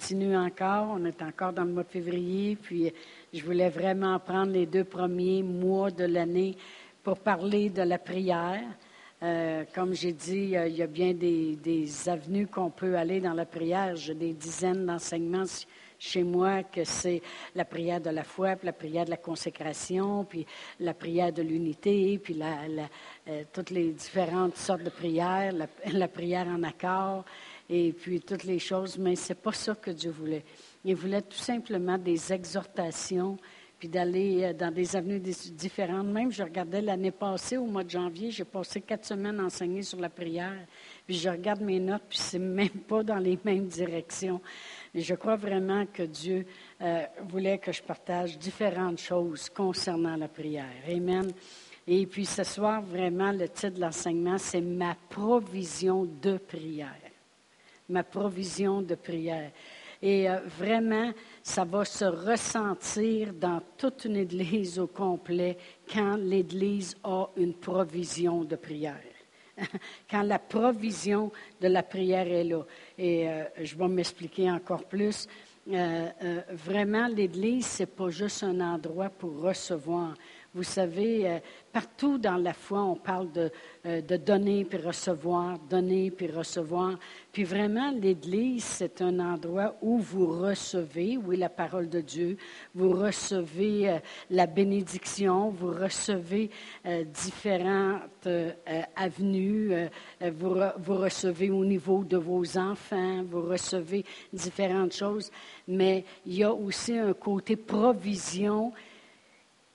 continue encore. On est encore dans le mois de février. Puis, je voulais vraiment prendre les deux premiers mois de l'année pour parler de la prière. Euh, comme j'ai dit, il y a bien des, avenues qu'on peut aller dans la prière. J'ai des dizaines d'enseignements chez moi que c'est la prière de la foi, puis la prière de la consécration, puis la prière de l'unité, puis euh, toutes les différentes sortes de prières, la, prière en accord, et puis toutes les choses. Mais c'est pas ça que Dieu voulait. Il voulait tout simplement des exhortations puis d'aller euh, dans des avenues différentes. Même, je regardais l'année passée, au mois de janvier, j'ai passé quatre semaines enseigner sur la prière. Puis je regarde mes notes, puis c'est même pas dans les mêmes directions. Mais je crois vraiment que Dieu euh, voulait que je partage différentes choses concernant la prière. Amen. Et puis ce soir, vraiment, le titre de l'enseignement, c'est Ma provision de prière. Ma provision de prière. Et euh, vraiment, ça va se ressentir dans toute une Église au complet quand l'Église a une provision de prière. quand la provision de la prière est là. Et euh, je vais m'expliquer encore plus. Euh, vraiment, l'Église, ce n'est pas juste un endroit pour recevoir. Vous savez, Partout dans la foi, on parle de, euh, de, donner puis recevoir, donner puis recevoir. Puis vraiment, l'Église, c'est un endroit où vous recevez, oui, la parole de Dieu, vous recevez euh, la bénédiction, vous recevez euh, différentes avenues, vous recevez au niveau de vos enfants, vous recevez différentes choses, mais il y a aussi un côté provision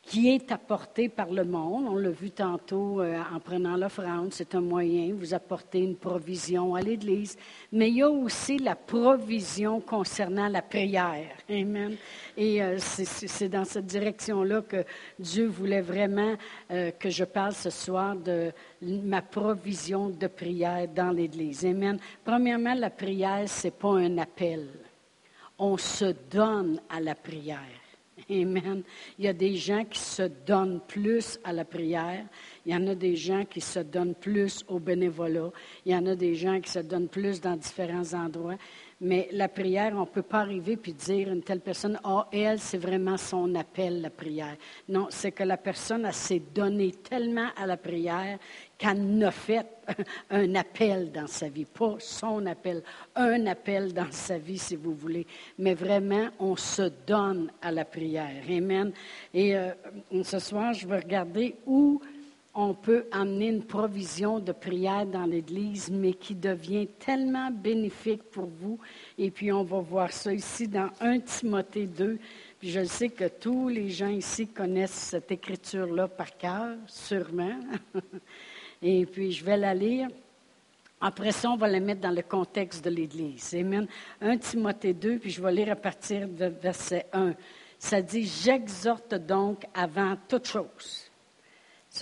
qui est apporté par le monde. On l'a vu tantôt euh, en prenant l'offrande, c'est un moyen, vous apportez une provision à l'Église. Mais il y a aussi la provision concernant la prière. Amen. Et euh, c'est dans cette direction-là que Dieu voulait vraiment euh, que je parle ce soir de ma provision de prière dans l'Église. Amen. Premièrement, la prière, ce n'est pas un appel. On se donne à la prière. Amen. Il y a des gens qui se donnent plus à la prière. Il y en a des gens qui se donnent plus au bénévolat. Il y en a des gens qui se donnent plus dans différents endroits. Mais la prière, on ne peut pas arriver puis dire une telle personne, oh, elle, c'est vraiment son appel, la prière. Non, c'est que la personne, s'est donnée tellement à la prière qu'elle a fait un appel dans sa vie. Pas son appel, un appel dans sa vie, si vous voulez. Mais vraiment, on se donne à la prière. Amen. Et euh, ce soir, je vais regarder où on peut amener une provision de prière dans l'Église, mais qui devient tellement bénéfique pour vous. Et puis, on va voir ça ici dans 1 Timothée 2. Puis je sais que tous les gens ici connaissent cette écriture-là par cœur, sûrement. Et puis, je vais la lire. Après ça, on va la mettre dans le contexte de l'Église. Amen. 1 Timothée 2, puis je vais lire à partir de verset 1. Ça dit, j'exhorte donc avant toute chose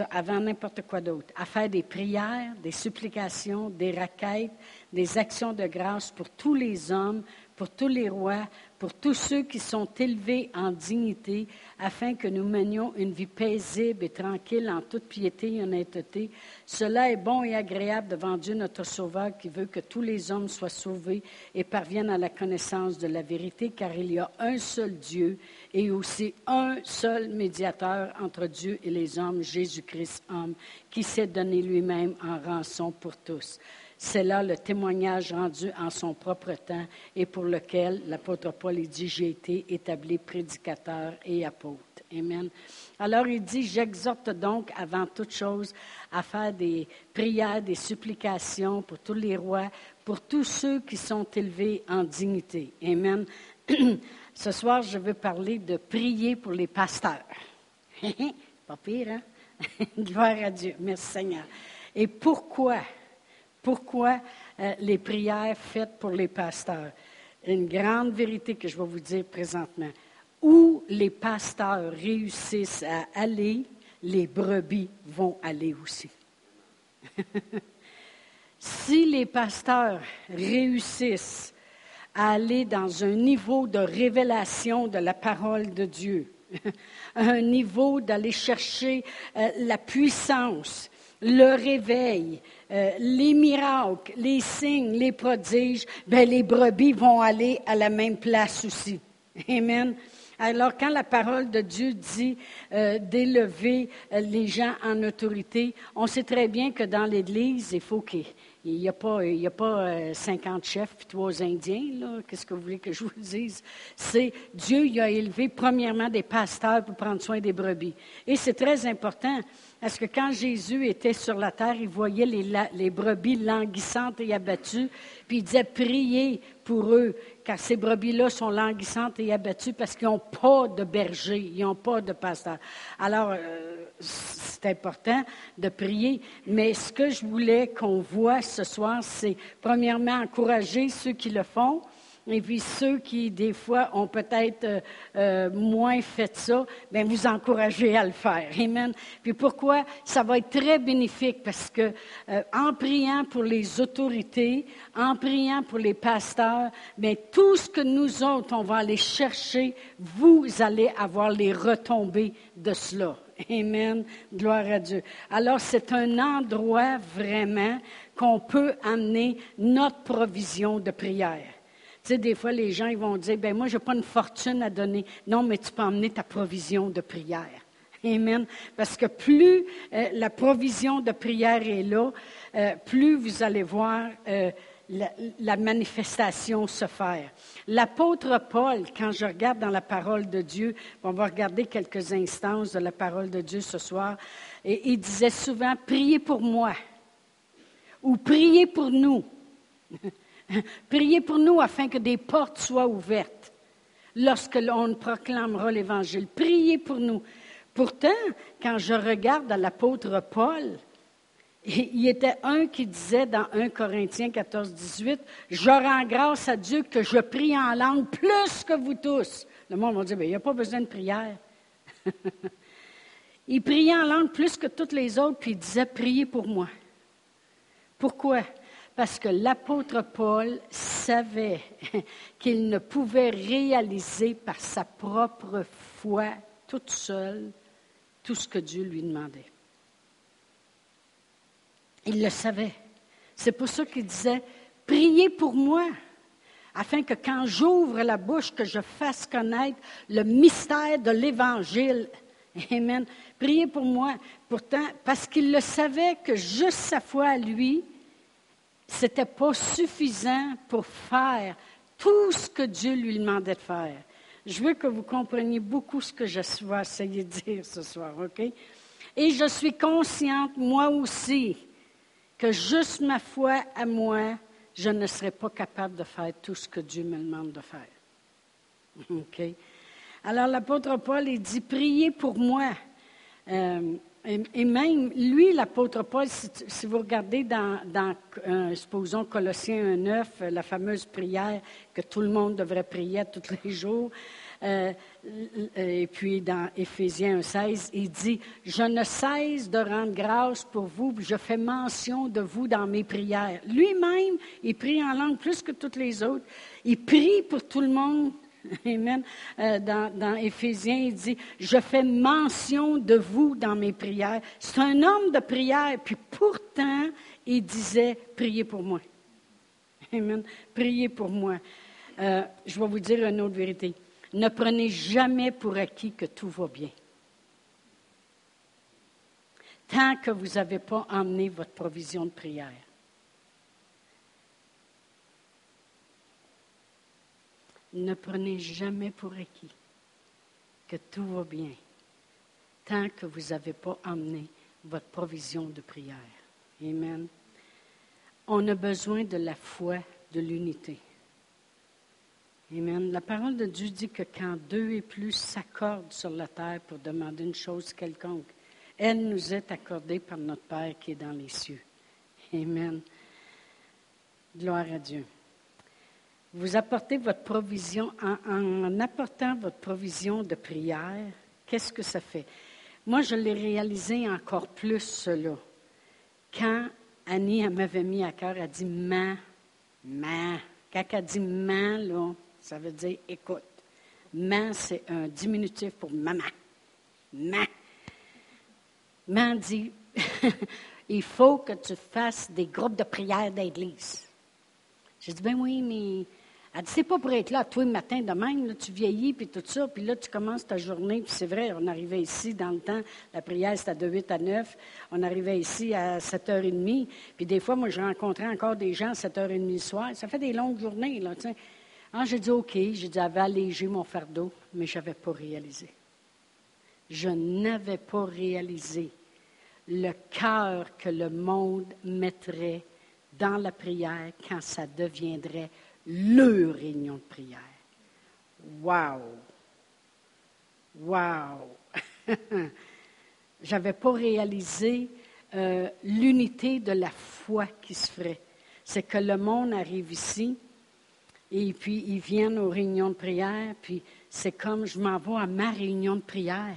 avant n'importe quoi d'autre, à faire des prières, des supplications, des requêtes, des actions de grâce pour tous les hommes, pour tous les rois, pour tous ceux qui sont élevés en dignité, afin que nous menions une vie paisible et tranquille en toute piété et honnêteté. Cela est bon et agréable devant Dieu notre Sauveur qui veut que tous les hommes soient sauvés et parviennent à la connaissance de la vérité, car il y a un seul Dieu et aussi un seul médiateur entre Dieu et les hommes, Jésus-Christ homme, qui s'est donné lui-même en rançon pour tous. C'est là le témoignage rendu en son propre temps et pour lequel l'apôtre Paul dit, j'ai été établi prédicateur et apôtre. Amen. Alors il dit, j'exhorte donc avant toute chose à faire des prières, des supplications pour tous les rois, pour tous ceux qui sont élevés en dignité. Amen. Ce soir, je veux parler de prier pour les pasteurs. Pas pire, hein? Gloire à Dieu. Merci Seigneur. Et pourquoi? Pourquoi euh, les prières faites pour les pasteurs? Une grande vérité que je vais vous dire présentement. Où les pasteurs réussissent à aller, les brebis vont aller aussi. si les pasteurs réussissent à aller dans un niveau de révélation de la parole de Dieu, un niveau d'aller chercher euh, la puissance, le réveil, euh, les miracles, les signes, les prodiges, ben les brebis vont aller à la même place aussi. Amen. Alors, quand la parole de Dieu dit euh, d'élever les gens en autorité, on sait très bien que dans l'Église, il faut qu'il il n'y a pas, il a pas 50 euh, chefs et trois Indiens. Qu'est-ce que vous voulez que je vous dise? C'est Dieu il a élevé premièrement des pasteurs pour prendre soin des brebis. Et c'est très important parce que quand Jésus était sur la terre, il voyait les, brebis languissantes et abattues, puis il disait priez pour eux, car ces brebis-là sont languissantes et abattues parce qu'ils n'ont pas de berger, ils n'ont pas de pasteur. Alors, euh, c'est important de prier, mais ce que je voulais qu'on voit ce soir, c'est premièrement encourager ceux qui le font, et puis ceux qui, des fois, ont peut-être euh, euh, moins fait ça, bien, vous encouragez à le faire. Amen. Puis pourquoi? Ça va être très bénéfique parce que euh, en priant pour les autorités, en priant pour les pasteurs, bien, tout ce que nous autres, on va aller chercher, vous allez avoir les retombées de cela. Amen. Gloire à Dieu. Alors, c'est un endroit vraiment qu'on peut amener notre provision de prière. Sais, des fois, les gens ils vont dire, ben moi, je n'ai pas une fortune à donner. Non, mais tu peux emmener ta provision de prière. Amen. Parce que plus euh, la provision de prière est là, euh, plus vous allez voir euh, la, manifestation se faire. L'apôtre Paul, quand je regarde dans la parole de Dieu, on va regarder quelques instances de la parole de Dieu ce soir, et il disait souvent, priez pour moi ou priez pour nous. Priez pour nous afin que des portes soient ouvertes lorsque l'on proclamera l'Évangile. Priez pour nous. Pourtant, quand je regarde à l'apôtre Paul, il était un qui disait dans 1 Corinthiens 14, 18, Je rends grâce à Dieu que je prie en langue plus que vous tous. Le monde va dire, il n'y a pas besoin de prière. il priait en langue plus que toutes les autres, puis il disait, priez pour moi. Pourquoi? Parce que l'apôtre Paul savait qu'il ne pouvait réaliser par sa propre foi, toute seule, tout ce que Dieu lui demandait. Il le savait. C'est pour ça qu'il disait, priez pour moi, afin que quand j'ouvre la bouche, que je fasse connaître le mystère de l'Évangile. Amen. Priez pour moi. Pourtant, parce qu'il le savait que juste sa foi à lui, n'était pas suffisant pour faire tout ce que Dieu lui demandait de faire. Je veux que vous compreniez beaucoup ce que je vais essayer de dire ce soir, OK? Et je suis consciente, moi aussi, que juste ma foi à moi, je ne serais pas capable de faire tout ce que Dieu me demande de faire. Alors l'apôtre Paul, dit, priez pour moi. Euh, et, même, lui, l'apôtre Paul, si, vous regardez dans, euh, supposons, Colossiens 1.9, euh, la fameuse prière que tout le monde devrait prier tous les jours, euh, et puis dans Éphésiens 1.16, il dit, je ne cesse de rendre grâce pour vous, je fais mention de vous dans mes prières. Lui-même, il prie en langue plus que toutes les autres. Il prie pour tout le monde Amen. Euh, dans, Éphésiens, il dit, je fais mention de vous dans mes prières. C'est un homme de prière, puis pourtant, il disait, priez pour moi. Amen. Priez pour moi. Euh, je vais vous dire une autre vérité. Ne prenez jamais pour acquis que tout va bien. Tant que vous n'avez pas emmené votre provision de prière. Ne prenez jamais pour acquis que tout va bien tant que vous n'avez pas emmené votre provision de prière. Amen. On a besoin de la foi, de l'unité. Amen. La parole de Dieu dit que quand deux et plus s'accordent sur la terre pour demander une chose quelconque, elle nous est accordée par notre Père qui est dans les cieux. Amen. Gloire à Dieu vous apportez votre provision, en, apportant votre provision de prière, qu'est-ce que ça fait? Moi, je l'ai réalisé encore plus, cela. Quand Annie m'avait mis à cœur, elle dit ma, ma. Quand elle dit ma, là, ça veut dire écoute. Ma, c'est un diminutif pour maman. Ma. Ma dit, il faut que tu fasses des groupes de prière d'église. J'ai dit, ben oui, mais elle dit, c'est pas pour être là tous les matins de même, là, tu vieillis, puis tout ça, puis là, tu commences ta journée, puis c'est vrai, on arrivait ici dans le temps, la prière, c'était de 8 à 9, on arrivait ici à 7h30, puis des fois, moi, je rencontrais encore des gens à 7h30 le soir, ça fait des longues journées, là, tu sais. Ah, j'ai dit, OK, j'ai dit, avait allégé mon fardeau, mais je n'avais pas réalisé. Je n'avais pas réalisé le cœur que le monde mettrait dans la prière quand ça deviendrait le réunion de prière. Wow! Wow! J'avais pas réalisé euh, l'unité de la foi qui se ferait. C'est que le monde arrive ici et puis ils viennent aux réunions de prière, puis c'est comme je m'en vais à ma réunion de prière.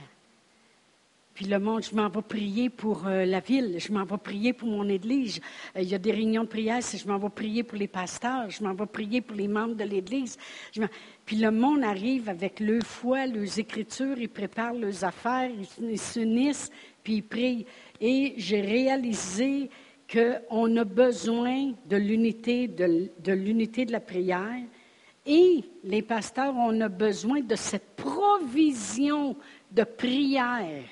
Puis le monde, je m'en vais prier pour euh, la ville, je m'en vais prier pour mon église. Euh, il y a des réunions de prière, je m'en vais prier pour les pasteurs, je m'en vais prier pour les membres de l'église. Puis le monde arrive avec leur foi, leurs écritures, ils préparent leurs affaires, ils s'unissent, puis ils prient. Et j'ai réalisé qu'on a besoin de l'unité, de, de l'unité de la prière. Et les pasteurs, on a besoin de cette provision de prière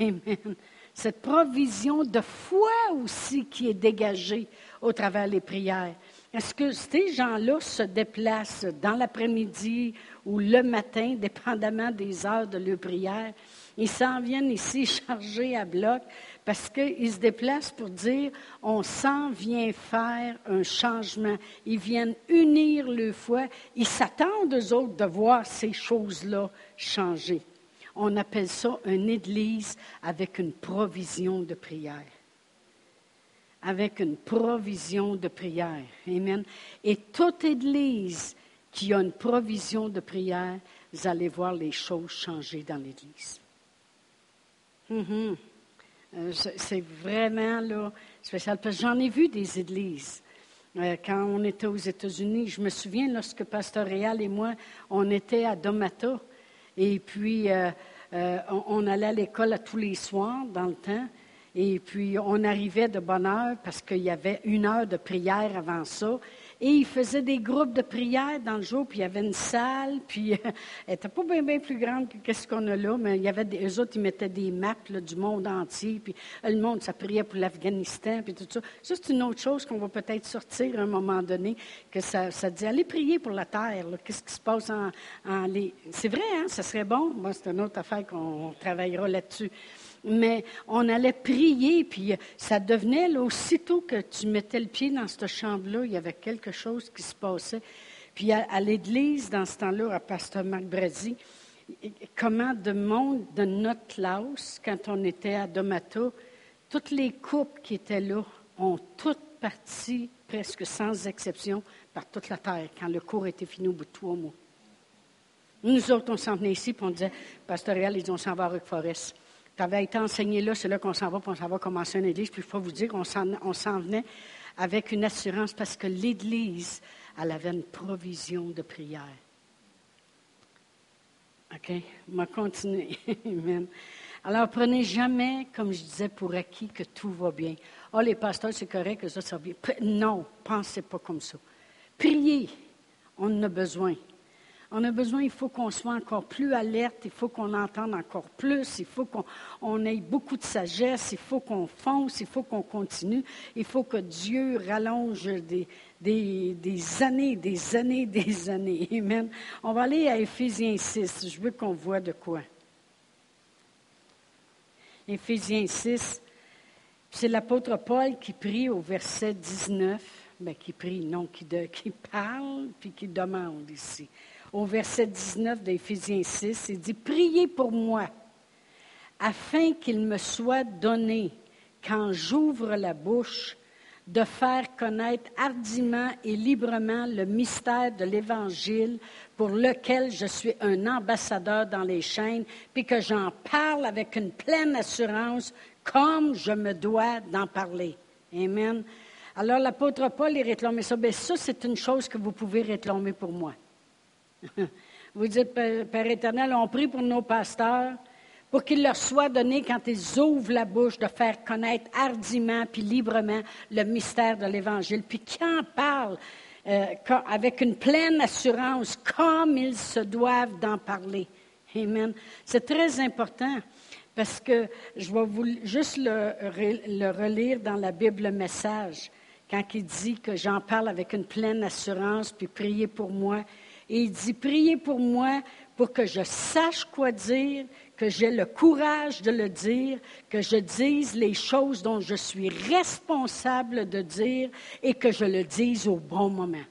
Amen. Cette provision de foi aussi qui est dégagée au travers des prières. Est-ce que ces gens-là se déplacent dans l'après-midi ou le matin, dépendamment des heures de leur prière? Ils s'en viennent ici chargés à bloc parce qu'ils se déplacent pour dire on s'en vient faire un changement. Ils viennent unir leur foi. Ils s'attendent, eux autres, de voir ces choses-là changer. On appelle ça une église avec une provision de prière. Avec une provision de prière. Amen. Et toute église qui a une provision de prière, vous allez voir les choses changer dans l'église. Mm-hmm. Euh, c'est vraiment spécial. Parce que j'en ai vu des églises. Euh, quand on était aux États-Unis, je me souviens lorsque Pasteur Réal et moi, on était à Domata. Et puis, euh, euh, on, allait à l'école tous les soirs dans le temps. Et puis, on arrivait de bonne heure parce qu'il y avait une heure de prière avant ça. Et ils faisaient des groupes de prière dans le jour, puis il y avait une salle, puis elle n'était pas bien, bien plus grande que ce qu'on a là, mais il y avait des, eux autres, ils mettaient des maps du monde entier, puis le monde, ça priait pour l'Afghanistan, puis tout ça. Ça, c'est une autre chose qu'on va peut-être sortir à un moment donné, que ça, ça dit, allez prier pour la terre, qu'est-ce qui se passe en... les... C'est vrai, hein, ça serait bon. Moi, c'est une autre affaire qu'on travaillera là-dessus mais on allait prier, puis ça devenait, là, aussitôt que tu mettais le pied dans cette chambre-là, il y avait quelque chose qui se passait. Puis à, l'église, dans ce temps-là, à Pasteur Marc Brady, comment de monde de notre classe, quand on était à Domata, toutes les couples qui étaient là ont toutes parti, presque sans exception, par toute la terre, quand le cours était fini au bout de trois mois. Nous autres, on s'en venait ici, puis on disait, Pasteur Réal, ils dit, on s'en va à Rock-Forest. Tu avais été enseigné là, c'est là qu'on s'en va, puis on s'en va commencer une église. Puis il faut vous dire qu'on s'en venait avec une assurance parce que l'église, elle avait une provision de prière. OK? On va continuer. Amen. Alors, prenez jamais, comme je disais, pour acquis que tout va bien. oh, les pasteurs, c'est correct, que ça, ça va bien. Non, pensez pas comme ça. Priez, on en a besoin. On a besoin, il faut qu'on soit encore plus alerte, il faut qu'on entende encore plus, il faut qu'on ait beaucoup de sagesse, il faut qu'on fonce, il faut qu'on continue, il faut que Dieu rallonge des, années, des années, des années. Amen. On va aller à Éphésiens 6. Je veux qu'on voit de quoi. Éphésiens 6, c'est l'apôtre Paul qui prie au verset 19, mais qui prie, non, qui parle, puis qui demande ici au verset 19 d'Éphésiens 6, il dit, Priez pour moi, afin qu'il me soit donné, quand j'ouvre la bouche, de faire connaître hardiment et librement le mystère de l'Évangile pour lequel je suis un ambassadeur dans les chaînes, puis que j'en parle avec une pleine assurance comme je me dois d'en parler. Amen. Alors l'apôtre Paul, il réclamait ça. Bien, ça, c'est une chose que vous pouvez réclamer pour moi. Vous dites, Père éternel, on prie pour nos pasteurs, pour qu'il leur soit donné, quand ils ouvrent la bouche, de faire connaître hardiment puis librement le mystère de l'Évangile. Puis quand parle euh, avec une pleine assurance, comme ils se doivent d'en parler. Amen. C'est très important parce que je vais vous juste le, le relire dans la Bible le message, quand il dit que j'en parle avec une pleine assurance, puis priez pour moi. Et il dit, priez pour moi pour que je sache quoi dire, que j'ai le courage de le dire, que je dise les choses dont je suis responsable de dire et que je le dise au bon moment.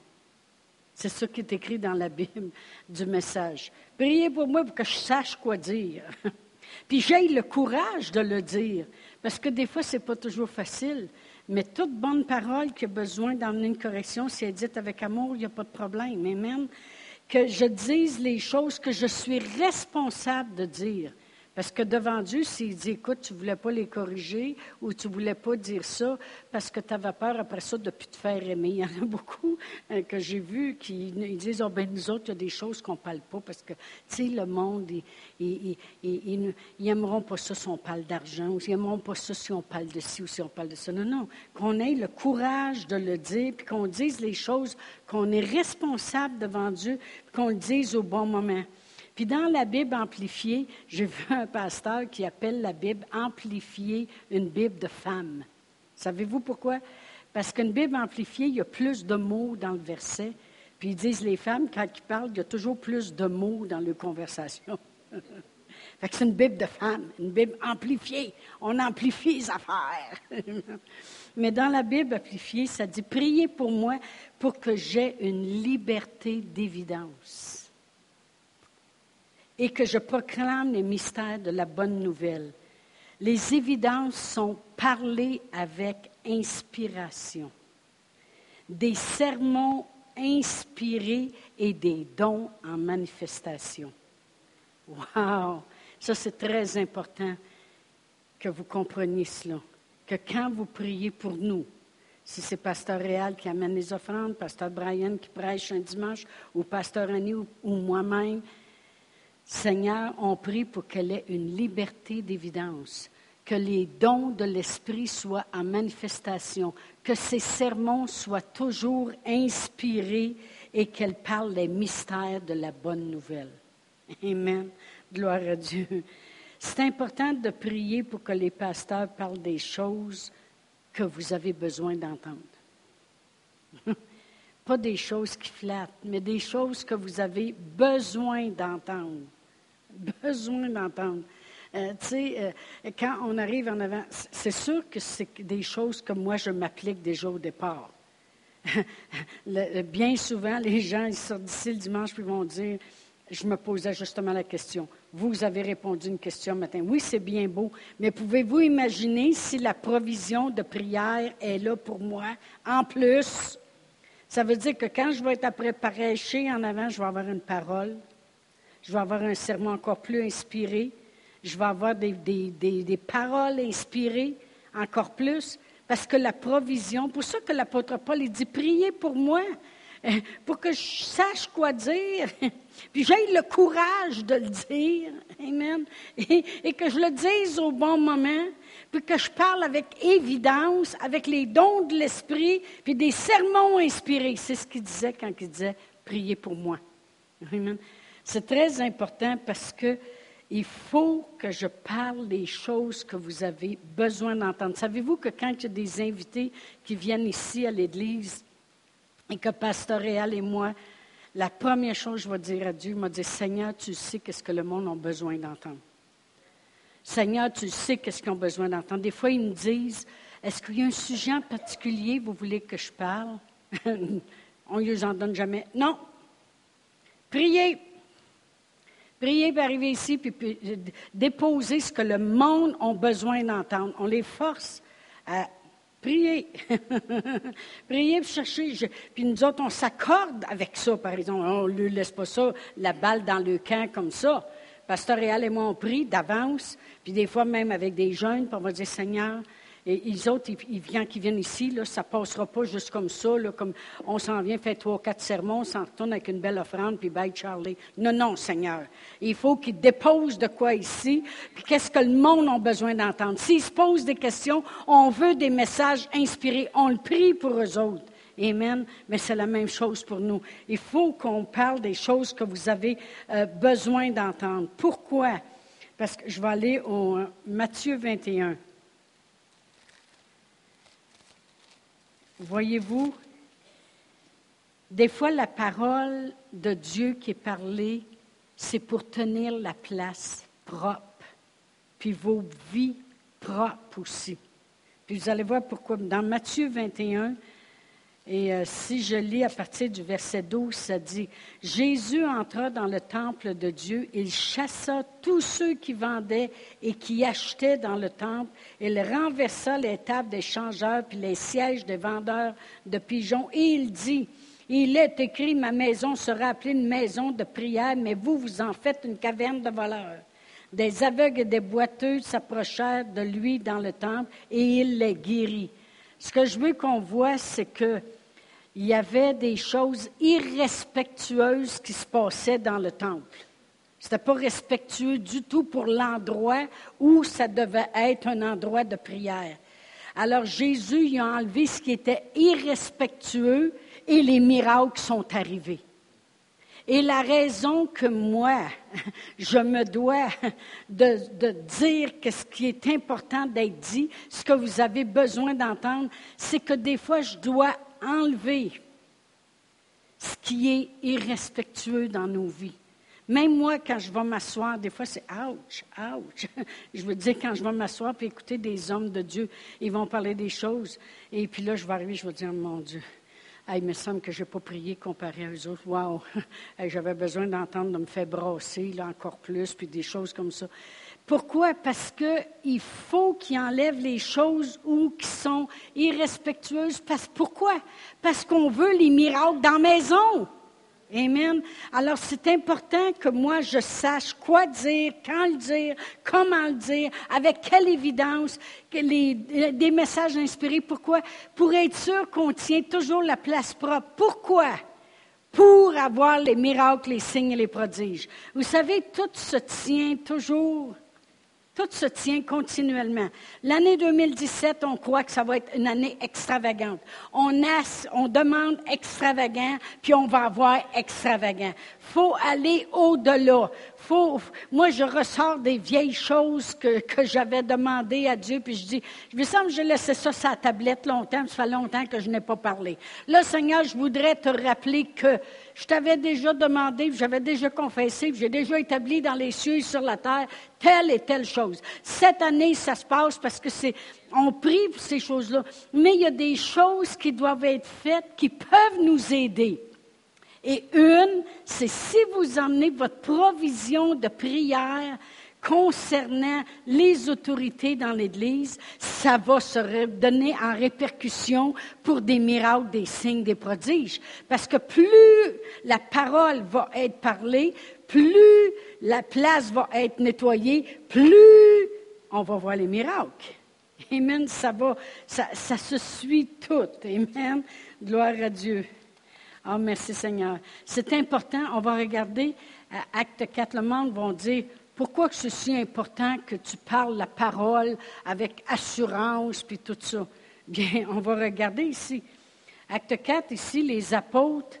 C'est ce qui est écrit dans la Bible du message. Priez pour moi pour que je sache quoi dire. Puis j'ai le courage de le dire, parce que des fois, ce n'est pas toujours facile. Mais toute bonne parole qui a besoin d'emmener une correction, si elle est dite avec amour, il n'y a pas de problème. Amen que je dise les choses que je suis responsable de dire. Parce que devant Dieu, s'il dit, écoute, tu ne voulais pas les corriger ou tu ne voulais pas dire ça parce que tu avais peur après ça de ne plus te faire aimer. Il y en a beaucoup euh, que j'ai vus qui disent, oh, ben nous autres, il y a des choses qu'on ne parle pas parce que, tu sais, le monde, ils n'aimeront pas ça si on parle d'argent ou ils n'aimeront pas ça si on parle de ci ou si on parle de ça. Non, non. Qu'on ait le courage de le dire puis qu'on dise les choses, qu'on est responsable devant Dieu puis qu'on le dise au bon moment. Puis dans la Bible amplifiée, j'ai vu un pasteur qui appelle la Bible amplifiée une Bible de femme. Savez-vous pourquoi? Parce qu'une Bible amplifiée, il y a plus de mots dans le verset. Puis ils disent les femmes, quand ils parlent, il y a toujours plus de mots dans leur conversation. fait que c'est une Bible de femme, une Bible amplifiée. On amplifie les affaires. Mais dans la Bible amplifiée, ça dit Priez pour moi pour que j'aie une liberté d'évidence et que je proclame les mystères de la bonne nouvelle. Les évidences sont parlées avec inspiration. Des sermons inspirés et des dons en manifestation. Wow! Ça, c'est très important que vous compreniez cela. Que quand vous priez pour nous, si c'est Pasteur Réal qui amène les offrandes, Pasteur Brian qui prêche un dimanche, ou Pasteur Annie ou moi-même, Seigneur, on prie pour qu'elle ait une liberté d'évidence, que les dons de l'Esprit soient en manifestation, que ses sermons soient toujours inspirés et qu'elle parle des mystères de la bonne nouvelle. Amen. Gloire à Dieu. C'est important de prier pour que les pasteurs parlent des choses que vous avez besoin d'entendre. Pas des choses qui flattent, mais des choses que vous avez besoin d'entendre. Besoin d'entendre. Euh, tu sais, euh, quand on arrive en avant, c'est sûr que c'est des choses que moi, je m'applique déjà au départ. bien souvent, les gens, ils sortent d'ici le dimanche, puis vont dire, je me posais justement la question. Vous avez répondu une question matin. Oui, c'est bien beau, mais pouvez-vous imaginer si la provision de prière est là pour moi, en plus ça veut dire que quand je vais être après prêcher en avant, je vais avoir une parole, je vais avoir un sermon encore plus inspiré, je vais avoir des, paroles inspirées encore plus, parce que la provision, pour ça que l'apôtre Paul dit, priez pour moi, pour que je sache quoi dire, puis j'ai le courage de le dire, Amen, et que je le dise au bon moment, puis que je parle avec évidence, avec les dons de l'Esprit, puis des sermons inspirés. C'est ce qu'il disait quand il disait Priez pour moi. C'est très important parce que il faut que je parle des choses que vous avez besoin d'entendre. Savez-vous que quand il y a des invités qui viennent ici à l'Église et que Pasteur Réal et moi, la première chose que je vais dire à Dieu, m'a dit Seigneur, tu sais qu'est-ce que le monde a besoin d'entendre. Seigneur, tu sais qu'est-ce qu'ils ont besoin d'entendre. Des fois, ils me disent, est-ce qu'il y a un sujet en particulier vous voulez que je parle? On ne les en donne jamais. Non. Priez. Priez pour arriver ici, puis, déposer ce que le monde a besoin d'entendre. On les force à prier. prier pour chercher. puis nous autres, on s'accorde avec ça, par exemple. On ne laisse pas ça, la balle dans le camp comme ça. Pasteur Réal et moi, on prie d'avance, puis des fois même avec des jeunes, puis on va dire, Seigneur, Et ils autres, ils, viennent, qui viennent ici, là, ça passera pas juste comme ça, là, comme on s'en vient, fait trois, quatre sermons, on s'en retourne avec une belle offrande, puis bye Charlie. Non, non, Seigneur. Il faut qu'ils déposent de quoi ici, puis qu'est-ce que le monde a besoin d'entendre. S'ils se posent des questions, on veut des messages inspirés. On le prie pour eux autres. Amen. Mais c'est la même chose pour nous. Il faut qu'on parle des choses que vous avez euh, besoin d'entendre. Pourquoi? Parce que je vais aller au Matthieu 21. Voyez-vous, des fois la parole de Dieu qui est parlée, c'est pour tenir la place propre, puis vos vies propres aussi. Puis vous allez voir pourquoi. Dans Matthieu 21, et euh, si je lis à partir du verset 12, ça dit, Jésus entra dans le temple de Dieu, il chassa tous ceux qui vendaient et qui achetaient dans le temple, il renversa les tables des changeurs puis les sièges des vendeurs de pigeons, et il dit, il est écrit, ma maison sera appelée une maison de prière, mais vous, vous en faites une caverne de voleurs. Des aveugles et des boiteux s'approchèrent de lui dans le temple, et il les guérit. Ce que je veux qu'on voit, c'est qu'il y avait des choses irrespectueuses qui se passaient dans le temple. Ce n'était pas respectueux du tout pour l'endroit où ça devait être un endroit de prière. Alors Jésus y a enlevé ce qui était irrespectueux et les miracles sont arrivés. Et la raison que moi, je me dois de, dire que ce qui est important d'être dit, ce que vous avez besoin d'entendre, c'est que des fois, je dois enlever ce qui est irrespectueux dans nos vies. Même moi, quand je vais m'asseoir, des fois, c'est ouch, ouch. Je veux dire, quand je vais m'asseoir et écouter des hommes de Dieu, ils vont parler des choses. Et puis là, je vais arriver, je vais dire, mon Dieu, il me semble que je n'ai pas prié comparé à eux autres. Wow! J'avais besoin d'entendre de me faire brasser là, encore plus, puis des choses comme ça. Pourquoi? Parce qu'il faut qu'il enlève les choses ou qui sont irrespectueuses. Parce, pourquoi? Parce qu'on veut les miracles dans la maison. Amen. Alors, c'est important que moi, je sache quoi dire, quand le dire, comment le dire, avec quelle évidence, des messages inspirés. Pourquoi? Pour être sûr qu'on tient toujours la place propre. Pourquoi? Pour avoir les miracles, les signes et les prodiges. Vous savez, tout se tient toujours tout se tient continuellement. L'année 2017, on croit que ça va être une année extravagante. On, demande extravagant, puis on va avoir extravagant. Faut aller au-delà. Faut, moi, je ressors des vieilles choses que, j'avais demandées à Dieu, puis je dis, je me semble que j'ai laissé ça sur la tablette longtemps, ça fait longtemps que je n'ai pas parlé. Là, Seigneur, je voudrais te rappeler que je t'avais déjà demandé, j'avais déjà confessé, j'ai déjà établi dans les cieux et sur la terre telle et telle chose. Cette année, ça se passe parce que c'est, on prie pour ces choses-là, mais il y a des choses qui doivent être faites qui peuvent nous aider. Et une, c'est si vous emmenez votre provision de prière concernant les autorités dans l'Église, ça va se donner en répercussion pour des miracles, des signes, des prodiges. Parce que plus la parole va être parlée, plus la place va être nettoyée, plus on va voir les miracles. Amen. Ça va, ça, ça se suit tout. Amen. Gloire à Dieu. Oh, merci Seigneur. C'est important. On va regarder Acte 4. Le monde va dire pourquoi c'est si important que tu parles la parole avec assurance puis tout ça? Bien, on va regarder ici. Acte 4, ici, les apôtres,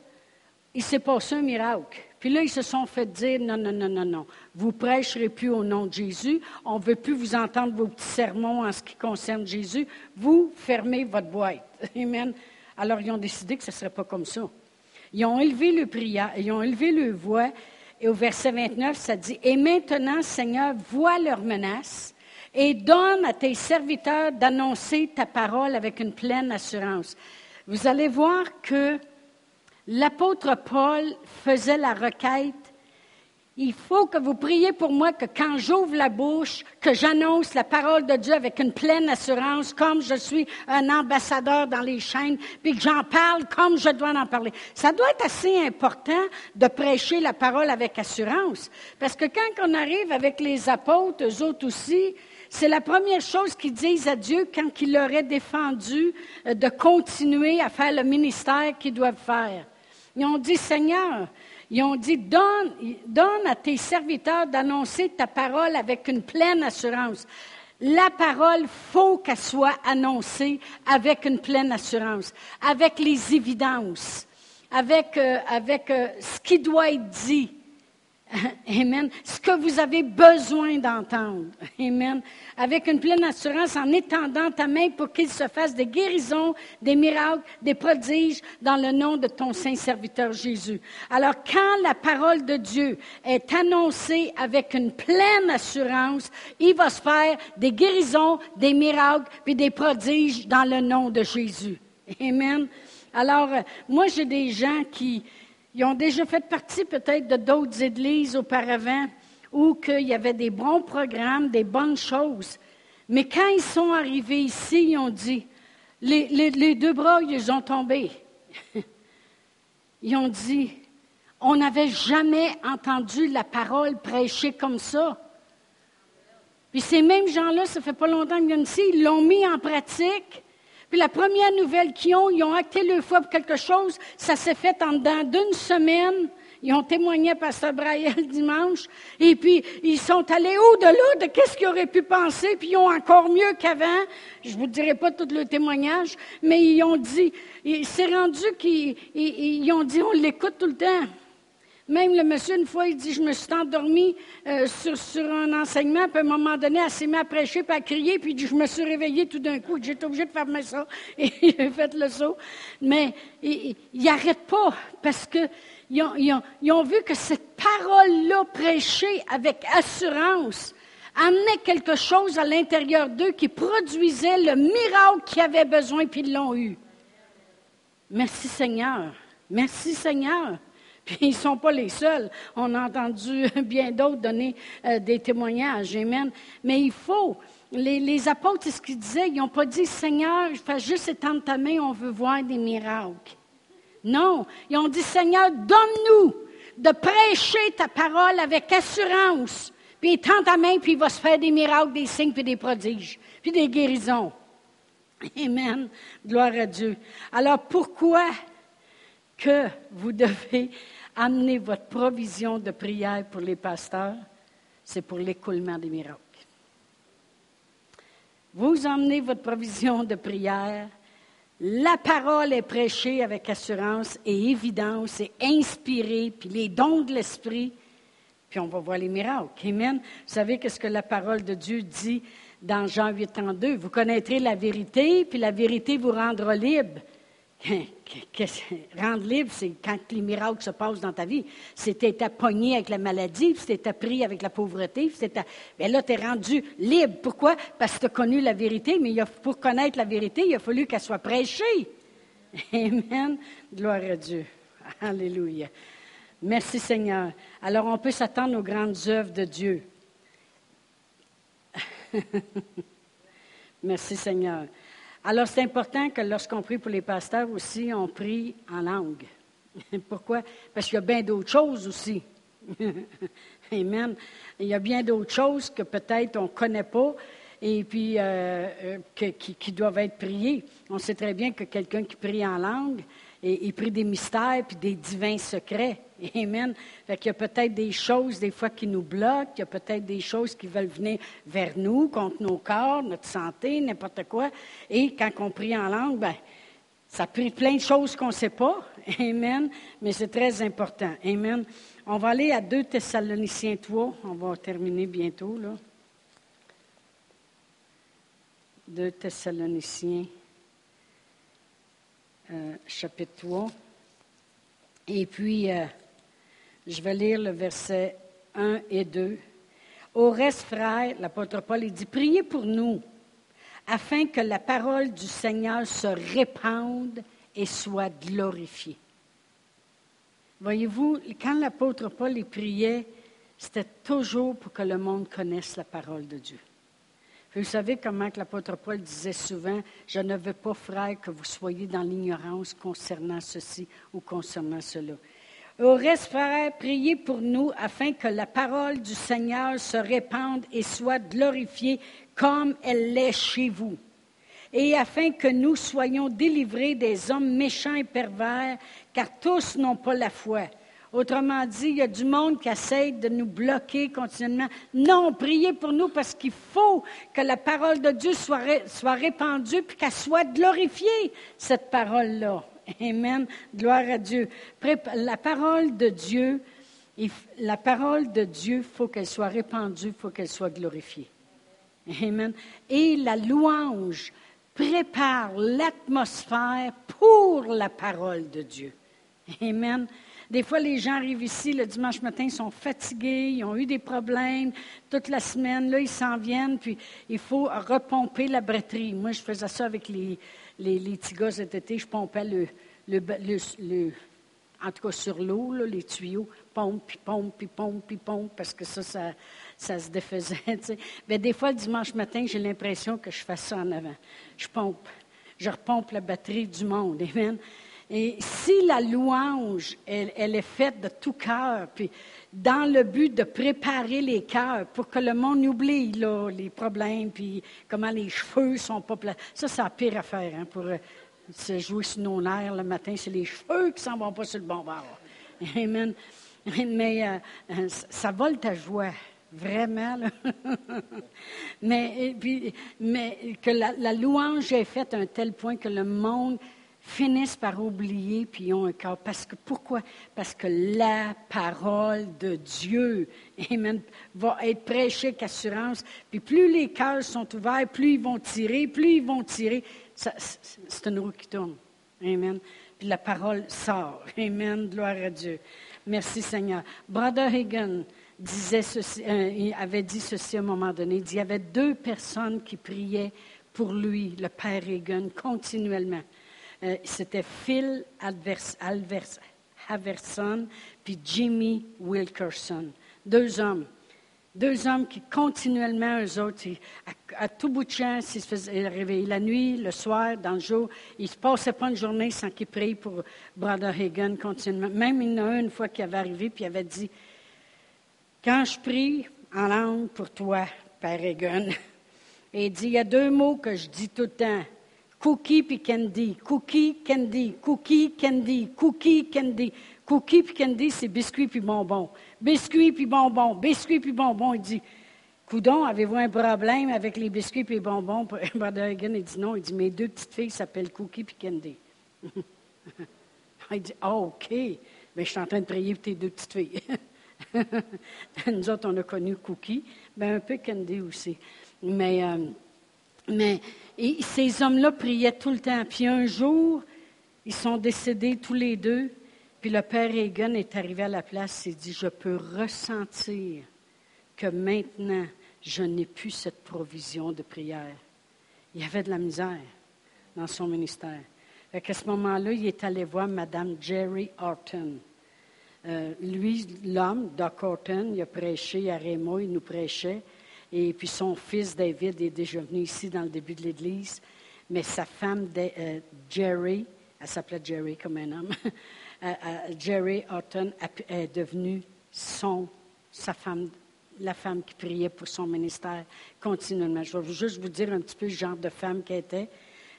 il s'est passé un miracle. Puis là, ils se sont fait dire, non, non, non, non, non, vous prêcherez plus au nom de Jésus, on ne veut plus vous entendre vos petits sermons en ce qui concerne Jésus, vous fermez votre boîte. Amen. Alors, ils ont décidé que ce ne serait pas comme ça. Ils ont élevé le prière, ils ont élevé le voix, et au verset 29, ça dit, Et maintenant, Seigneur, vois leurs menaces et donne à tes serviteurs d'annoncer ta parole avec une pleine assurance. Vous allez voir que l'apôtre Paul faisait la requête il faut que vous priez pour moi que quand j'ouvre la bouche, que j'annonce la parole de Dieu avec une pleine assurance, comme je suis un ambassadeur dans les chaînes, puis que j'en parle comme je dois en parler. Ça doit être assez important de prêcher la parole avec assurance. Parce que quand on arrive avec les apôtres, eux autres aussi, c'est la première chose qu'ils disent à Dieu quand il leur est défendu euh, de continuer à faire le ministère qu'ils doivent faire. Ils ont dit, Seigneur, ils ont dit, donne, donne à tes serviteurs d'annoncer ta parole avec une pleine assurance. La parole, faut qu'elle soit annoncée avec une pleine assurance, avec les évidences, avec, euh, avec euh, ce qui doit être dit. Amen. Ce que vous avez besoin d'entendre. Amen. Avec une pleine assurance en étendant ta main pour qu'il se fasse des guérisons, des miracles, des prodiges dans le nom de ton saint serviteur Jésus. Alors, quand la parole de Dieu est annoncée avec une pleine assurance, il va se faire des guérisons, des miracles, puis des prodiges dans le nom de Jésus. Amen. Alors, euh, moi, j'ai des gens qui, ils ont déjà fait partie peut-être de d'autres églises auparavant où il y avait des bons programmes, des bonnes choses. Mais quand ils sont arrivés ici, ils ont dit, les, deux bras, ils ont tombé. ils ont dit, on n'avait jamais entendu la parole prêchée comme ça. Puis ces mêmes gens-là, ça fait pas longtemps qu'ils viennent ici, ils l'ont mis en pratique. Puis la première nouvelle qu'ils ont, ils ont acté le foi pour quelque chose, ça s'est fait en dedans d'une semaine. Ils ont témoigné à Pasteur Braille dimanche. Et puis, ils sont allés au-delà de qu'est-ce qu'ils auraient pu penser. Puis, ils ont encore mieux qu'avant. Je vous dirai pas tout le témoignage, mais ils ont dit, c'est rendu qu'ils ont dit, on l'écoute tout le temps. Même le monsieur, une fois, il dit, je me suis endormi euh, sur, un enseignement, puis à un moment donné, elle s'est à prêcher, puis à crier, puis je me suis réveillé tout d'un coup. J'étais obligé de fermer ça, et j'ai fait le saut. Mais il n'arrête pas, parce ont, ils ont vu que cette parole-là prêchée avec assurance amenait quelque chose à l'intérieur d'eux qui produisait le miracle qu'ils avaient besoin, puis ils l'ont eu. Merci Seigneur. Merci Seigneur. Puis ils ne sont pas les seuls. On a entendu bien d'autres donner euh, des témoignages. Amen. Mais il faut. Les, apôtres, ce qu'ils disaient, ils n'ont pas dit Seigneur, fais juste étendre ta main, on veut voir des miracles. Non. Ils ont dit Seigneur, donne-nous de prêcher ta parole avec assurance. Puis étends ta main, puis il va se faire des miracles, des signes, puis des prodiges, puis des guérisons. Amen. Gloire à Dieu. Alors pourquoi que vous devez amener votre provision de prière pour les pasteurs, c'est pour l'écoulement des miracles. Vous emmenez votre provision de prière, la parole est prêchée avec assurance et évidence et inspirée, puis les dons de l'esprit, puis on va voir les miracles. Amen. Vous savez qu'est-ce que la parole de Dieu dit dans Jean 8 en 2? Vous connaîtrez la vérité, puis la vérité vous rendra libre. Rendre libre, c'est quand les miracles se passent dans ta vie. C'était ta pogné avec la maladie, c'était pris avec la pauvreté. C'était Mais là, tu es rendu libre. Pourquoi? Parce que tu as connu la vérité, mais pour connaître la vérité, il a fallu qu'elle soit prêchée. Amen. Gloire à Dieu. Alléluia. Merci Seigneur. Alors, on peut s'attendre aux grandes œuvres de Dieu. Merci Seigneur. Alors, c'est important que lorsqu'on prie pour les pasteurs aussi, on prie en langue. Pourquoi? Parce qu'il y a bien d'autres choses aussi. Amen. Il y a bien d'autres choses que peut-être on ne connaît pas et puis euh, euh, qui, doivent être priées. On sait très bien que quelqu'un qui prie en langue, et il prie des mystères puis des divins secrets. Amen. Fait qu'il y a peut-être des choses, des fois, qui nous bloquent. Il y a peut-être des choses qui veulent venir vers nous, contre nos corps, notre santé, n'importe quoi. Et quand on prie en langue, ben, ça prie plein de choses qu'on ne sait pas. Amen. Mais c'est très important. Amen. On va aller à 2 Thessaloniciens 3. On va terminer bientôt, là. 2 Thessaloniciens, euh, chapitre 3. Et puis, euh, je vais lire le verset 1 et 2. Au reste, frère, l'apôtre Paul il dit, priez pour nous, afin que la parole du Seigneur se répande et soit glorifiée. Voyez-vous, quand l'apôtre Paul y priait, c'était toujours pour que le monde connaisse la parole de Dieu. Vous savez comment l'apôtre Paul disait souvent, je ne veux pas, frère, que vous soyez dans l'ignorance concernant ceci ou concernant cela. Au reste, frère, priez pour nous afin que la parole du Seigneur se répande et soit glorifiée comme elle l'est chez vous, et afin que nous soyons délivrés des hommes méchants et pervers, car tous n'ont pas la foi. Autrement dit, il y a du monde qui essaie de nous bloquer continuellement. Non, priez pour nous parce qu'il faut que la parole de Dieu soit, répandue puis qu'elle soit glorifiée, cette parole-là. Amen. Gloire à Dieu. La parole de Dieu, la parole de Dieu, faut qu'elle soit répandue, faut qu'elle soit glorifiée. Amen. Et la louange prépare l'atmosphère pour la parole de Dieu. Amen. Des fois, les gens arrivent ici le dimanche matin, ils sont fatigués, ils ont eu des problèmes toute la semaine. Là, ils s'en viennent, puis il faut repomper la batterie. Moi, je faisais ça avec les, les, les petits gars cet été. Je pompais le, le, le, en tout cas sur l'eau, les tuyaux, pompe, puis pompe, puis pompe, puis pompe, parce que ça, ça, ça se défaisait. Mais des fois, le dimanche matin, j'ai l'impression que je fais ça en avant. Je pompe. Je repompe la batterie du monde. Amen. Et si la louange, elle, est faite de tout cœur, puis dans le but de préparer les cœurs pour que le monde oublie les problèmes, puis comment les cheveux sont pas plats. Ça, c'est la pire affaire hein, pour euh, se jouer sur nos nerfs le matin. C'est les cheveux qui s'en vont pas sur le bon bord. Amen. Mais euh, euh, ça vole ta joie. Vraiment, mais, puis, que la louange est faite à un tel point que le monde finissent par oublier puis ont un cœur. Parce que pourquoi? Parce que la parole de Dieu va être prêchée avec assurance. Puis plus les cœurs sont ouverts, plus ils vont tirer, plus ils vont tirer. C'est une roue qui tourne. Amen. Puis la parole sort. Amen. Gloire à Dieu. Merci Seigneur. Brother Hagan disait ceci, euh, il avait dit ceci à un moment donné. Il, dit, il y avait deux personnes qui priaient pour lui, le Père Hagan, continuellement. Euh, c'était Phil Haverson puis Jimmy Wilkerson. Deux hommes. Deux hommes qui continuellement, eux autres, à, tout bout de champ, s'ils se faisaient réveiller la nuit, le soir, dans le jour, ils ne passaient pas une journée sans qu'ils prient pour Brother Hagan continuellement. Même il y en a une fois qui avait arrivé puis avait dit Quand je prie en langue pour toi, Père Hagan, il dit Il y a deux mots que je dis tout le temps Cookie puis candy, cookie, candy, cookie, candy, cookie, candy. Cookie puis candy, c'est biscuit puis bonbon. Biscuit puis bonbon, biscuit puis bonbon. Il dit, Coudon, avez-vous un problème avec les biscuits puis les bonbons? Brother Hagen, il dit non. Il dit, mes deux petites filles s'appellent Cookie puis Candy. il dit, ah, OK. Mais je suis en train de prier pour tes deux petites filles. Nous autres, on a connu Cookie, mais un peu Candy aussi. Mais, euh, mais ces hommes-là priaient tout le temps. Puis un jour, ils sont décédés tous les deux. Puis le père Egan est arrivé à la place et dit, je peux ressentir que maintenant, je n'ai plus cette provision de prière. Il y avait de la misère dans son ministère. À ce moment-là, il est allé voir Mme Jerry Horton. Euh, lui, l'homme, Doc Horton, il a prêché à Raymond, il nous prêchait. Et puis son fils David est déjà venu ici dans le début de l'Église. Mais sa femme, euh, Jerry, elle s'appelait Jerry comme un homme, euh, euh, Jerry Houghton est devenue son, sa femme, la femme qui priait pour son ministère continuellement. Je vais juste vous dire un petit peu le genre de femme qu'elle était.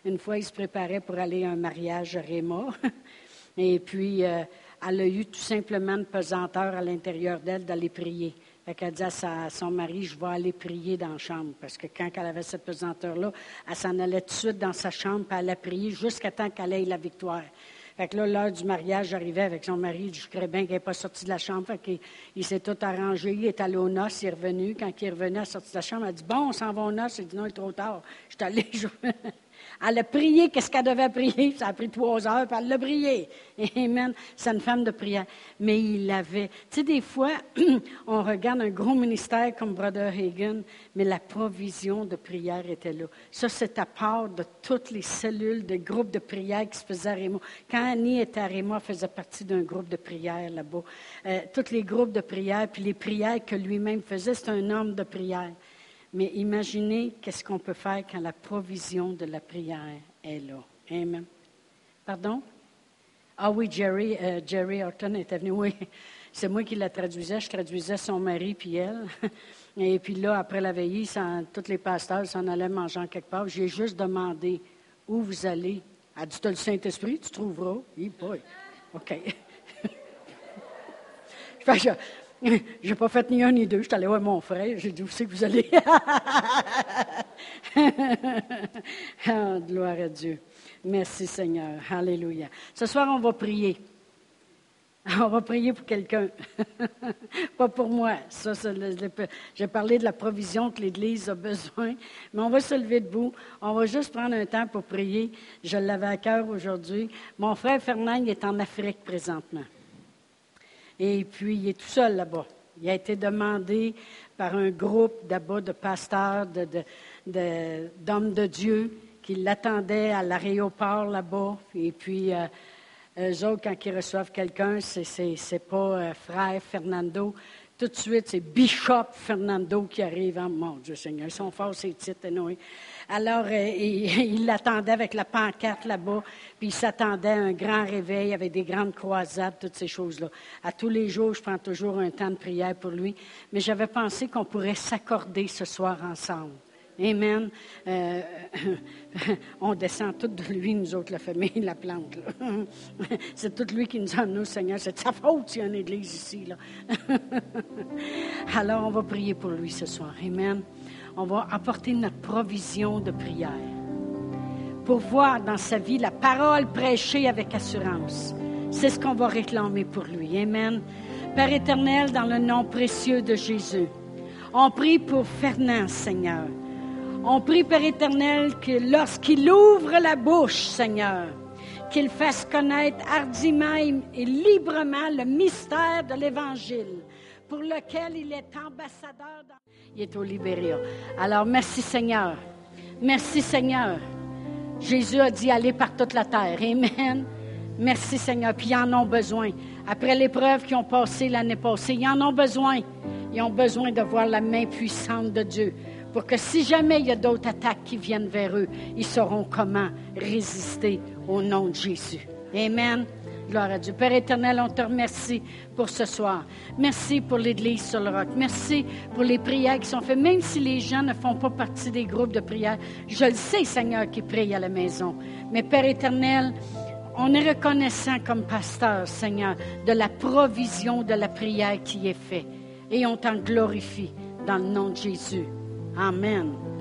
Une fois, il se préparait pour aller à un mariage à Réma. Et puis, elle a eu tout simplement une pesanteur à l'intérieur d'elle d'aller prier. Elle a dit à, son mari, je vais aller prier dans la chambre. Parce que quand elle avait cette pesanteur-là, elle s'en allait tout de suite dans sa chambre, puis elle a prié jusqu'à temps qu'elle ait la victoire. Fait que là, l'heure du mariage arrivait avec son mari. Je croyais bien qu'elle n'est pas sortie de la chambre. Fait qu'il il s'est tout arrangé. Il est allé aux noces, il est revenu. Quand il est revenu, à sortie de la chambre, elle dit Bon, on s'en va aux noces. Il dit Non, il est trop tard. Je suis allée. Elle a prié, qu'est-ce qu'elle devait prier? Ça a pris trois heures, puis elle l'a prié. Amen. C'est une femme de prière. Mais il avait. Tu sais, des fois, on regarde un gros ministère comme Brother Hagan, mais la provision de prière était là. Ça, c'est à part de toutes les cellules de groupes de prière qui se faisaient à Rémo. Quand Annie était à Rémo, elle faisait partie d'un groupe de prière là-bas. Euh, tous les groupes de prière, puis les prières que lui-même faisait, c'est un homme de prière. Mais imaginez qu'est-ce qu'on peut faire quand la provision de la prière est là. Amen. Pardon? Ah oui, Jerry, euh, Jerry Horton était venu, oui. C'est moi qui la traduisais. Je traduisais son mari puis elle. Et puis là, après la veillée, tous les pasteurs s'en allaient manger quelque part. J'ai juste demandé où vous allez. Elle dit, tu le Saint-Esprit, tu trouveras. Oui, boy. OK. je n'ai pas fait ni un ni deux. Je suis allé voir mon frère. J'ai dit, où c'est que vous allez? oh, gloire à Dieu. Merci Seigneur. Alléluia. Ce soir, on va prier. On va prier pour quelqu'un, pas pour moi. Ça, j'ai parlé de la provision que l'Église a besoin, mais on va se lever debout. On va juste prendre un temps pour prier. Je l'avais à cœur aujourd'hui. Mon frère Fernand est en Afrique présentement. Et puis, il est tout seul là-bas. Il a été demandé par un groupe d'abord de pasteurs, d'hommes de, Dieu qui l'attendaient à l'aéroport là-bas. Et puis, euh, eux autres, quand ils reçoivent quelqu'un, c'est, c'est, pas euh, frère Fernando. Tout de suite, c'est Bishop Fernando qui arrive. Oh, mon Dieu Seigneur, ils sont forts, ces titres, non? Alors, euh, il, l'attendait avec la pancarte là-bas, puis il s'attendait à un grand réveil avec des grandes croisades, toutes ces choses-là. À tous les jours, je prends toujours un temps de prière pour lui, mais j'avais pensé qu'on pourrait s'accorder ce soir ensemble. Amen. Euh, on descend tout de lui, nous autres, la famille, la plante. c'est tout lui qui nous a nous, Seigneur. C'est sa faute s'il y a une église ici. Alors, on va prier pour lui ce soir. Amen. On va apporter notre provision de prière pour voir dans sa vie la parole prêchée avec assurance. C'est ce qu'on va réclamer pour lui. Amen. Père éternel, dans le nom précieux de Jésus, on prie pour Fernand, Seigneur. On prie, Père éternel, que lorsqu'il ouvre la bouche, Seigneur, qu'il fasse connaître hardiment et librement le mystère de l'Évangile pour lequel il est ambassadeur. Il est au Libéria. Alors, merci Seigneur. Merci Seigneur. Jésus a dit aller par toute la terre. Amen. Merci Seigneur. Puis ils en ont besoin. Après l'épreuve qu'ils ont passée l'année passée, ils en ont besoin. Ils ont besoin de voir la main puissante de Dieu pour que si jamais il y a d'autres attaques qui viennent vers eux, ils sauront comment résister au nom de Jésus. Amen. Gloire à Dieu. Père éternel, on te remercie pour ce soir. Merci pour l'Église sur le roc. Merci pour les prières qui sont faites. Même si les gens ne font pas partie des groupes de prière, je le sais, Seigneur, qui prie à la maison. Mais Père éternel, on est reconnaissant comme pasteur, Seigneur, de la provision de la prière qui est faite. Et on t'en glorifie dans le nom de Jésus. Amen.